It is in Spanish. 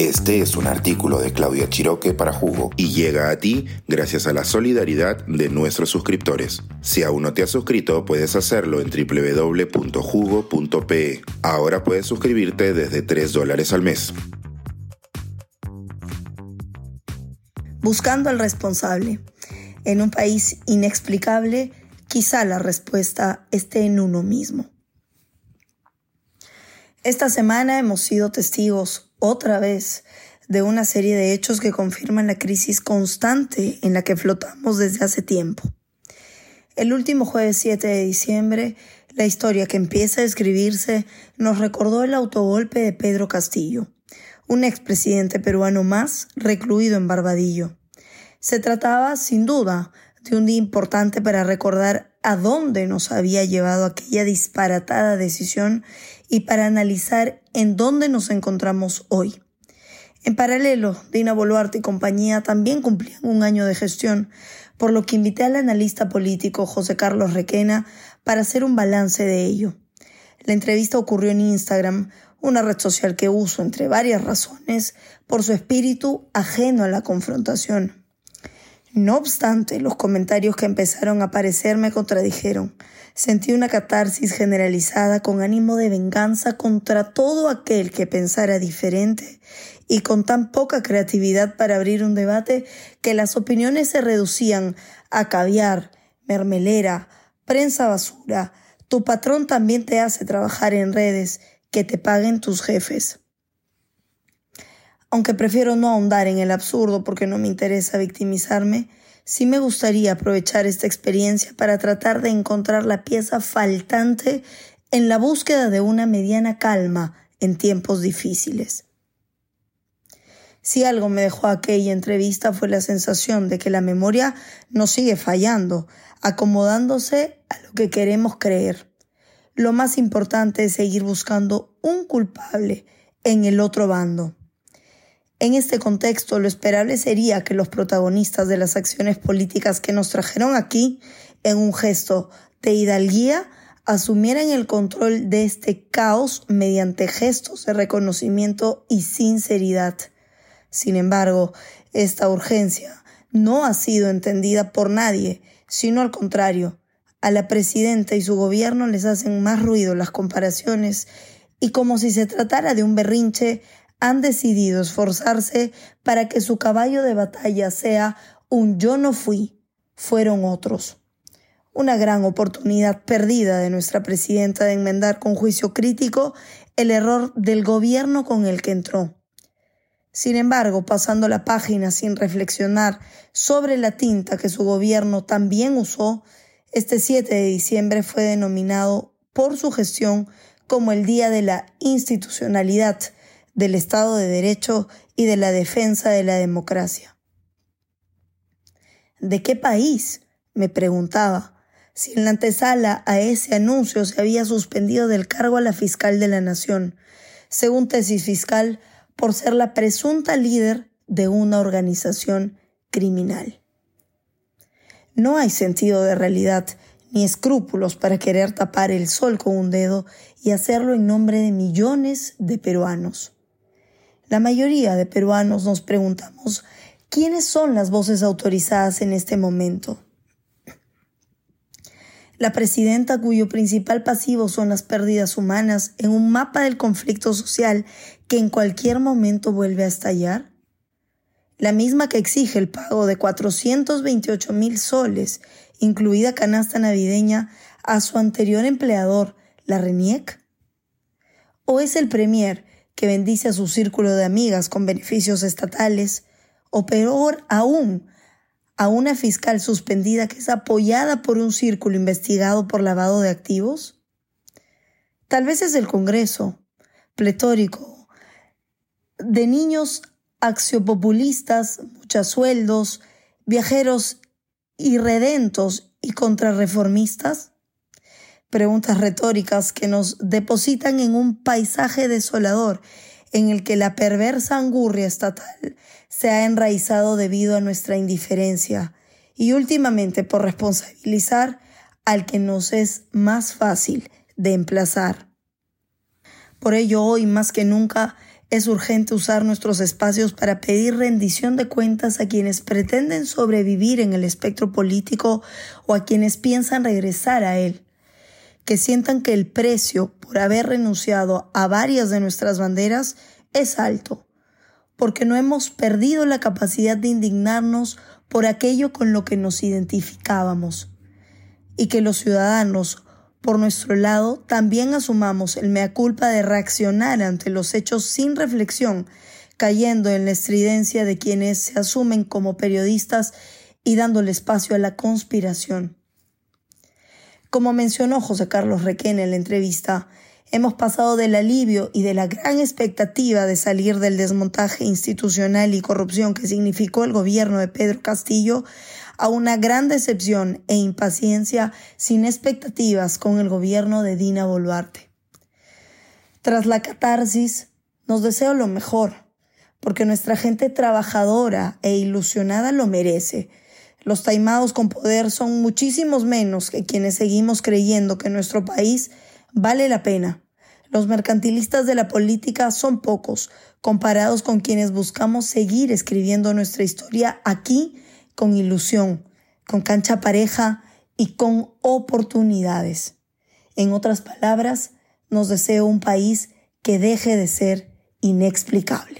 Este es un artículo de Claudia Chiroque para Jugo y llega a ti gracias a la solidaridad de nuestros suscriptores. Si aún no te has suscrito, puedes hacerlo en www.jugo.pe. Ahora puedes suscribirte desde 3 dólares al mes. Buscando al responsable. En un país inexplicable, quizá la respuesta esté en uno mismo. Esta semana hemos sido testigos otra vez de una serie de hechos que confirman la crisis constante en la que flotamos desde hace tiempo. El último jueves 7 de diciembre, la historia que empieza a escribirse nos recordó el autogolpe de Pedro Castillo, un expresidente peruano más recluido en Barbadillo. Se trataba, sin duda, de un día importante para recordar a dónde nos había llevado aquella disparatada decisión y para analizar en dónde nos encontramos hoy. En paralelo, Dina Boluarte y compañía también cumplían un año de gestión, por lo que invité al analista político José Carlos Requena para hacer un balance de ello. La entrevista ocurrió en Instagram, una red social que uso, entre varias razones, por su espíritu ajeno a la confrontación. No obstante, los comentarios que empezaron a aparecer me contradijeron. Sentí una catarsis generalizada con ánimo de venganza contra todo aquel que pensara diferente y con tan poca creatividad para abrir un debate que las opiniones se reducían a caviar, mermelera, prensa basura. Tu patrón también te hace trabajar en redes, que te paguen tus jefes aunque prefiero no ahondar en el absurdo porque no me interesa victimizarme, sí me gustaría aprovechar esta experiencia para tratar de encontrar la pieza faltante en la búsqueda de una mediana calma en tiempos difíciles. Si algo me dejó aquella entrevista fue la sensación de que la memoria no sigue fallando, acomodándose a lo que queremos creer. Lo más importante es seguir buscando un culpable en el otro bando. En este contexto, lo esperable sería que los protagonistas de las acciones políticas que nos trajeron aquí, en un gesto de hidalguía, asumieran el control de este caos mediante gestos de reconocimiento y sinceridad. Sin embargo, esta urgencia no ha sido entendida por nadie, sino al contrario. A la presidenta y su gobierno les hacen más ruido las comparaciones y como si se tratara de un berrinche, han decidido esforzarse para que su caballo de batalla sea un yo no fui, fueron otros. Una gran oportunidad perdida de nuestra presidenta de enmendar con juicio crítico el error del gobierno con el que entró. Sin embargo, pasando la página sin reflexionar sobre la tinta que su gobierno también usó, este 7 de diciembre fue denominado por su gestión como el Día de la Institucionalidad del Estado de Derecho y de la defensa de la democracia. ¿De qué país? me preguntaba, si en la antesala a ese anuncio se había suspendido del cargo a la fiscal de la Nación, según tesis fiscal, por ser la presunta líder de una organización criminal. No hay sentido de realidad ni escrúpulos para querer tapar el sol con un dedo y hacerlo en nombre de millones de peruanos. La mayoría de peruanos nos preguntamos, ¿quiénes son las voces autorizadas en este momento? La presidenta cuyo principal pasivo son las pérdidas humanas en un mapa del conflicto social que en cualquier momento vuelve a estallar. La misma que exige el pago de 428 mil soles, incluida canasta navideña, a su anterior empleador, la RENIEC. ¿O es el Premier que bendice a su círculo de amigas con beneficios estatales, o peor aún, a una fiscal suspendida que es apoyada por un círculo investigado por lavado de activos? Tal vez es el Congreso, pletórico, de niños axiopopulistas, muchos sueldos, viajeros irredentos y contrarreformistas? Preguntas retóricas que nos depositan en un paisaje desolador en el que la perversa angurria estatal se ha enraizado debido a nuestra indiferencia y últimamente por responsabilizar al que nos es más fácil de emplazar. Por ello hoy más que nunca Es urgente usar nuestros espacios para pedir rendición de cuentas a quienes pretenden sobrevivir en el espectro político o a quienes piensan regresar a él. Que sientan que el precio por haber renunciado a varias de nuestras banderas es alto, porque no hemos perdido la capacidad de indignarnos por aquello con lo que nos identificábamos. Y que los ciudadanos por nuestro lado, también asumamos el mea culpa de reaccionar ante los hechos sin reflexión, cayendo en la estridencia de quienes se asumen como periodistas y dándole espacio a la conspiración. Como mencionó José Carlos Requén en la entrevista, hemos pasado del alivio y de la gran expectativa de salir del desmontaje institucional y corrupción que significó el gobierno de Pedro Castillo a una gran decepción e impaciencia sin expectativas con el gobierno de Dina Boluarte. Tras la catarsis, nos deseo lo mejor, porque nuestra gente trabajadora e ilusionada lo merece. Los taimados con poder son muchísimos menos que quienes seguimos creyendo que nuestro país vale la pena. Los mercantilistas de la política son pocos, comparados con quienes buscamos seguir escribiendo nuestra historia aquí con ilusión, con cancha pareja y con oportunidades. En otras palabras, nos deseo un país que deje de ser inexplicable.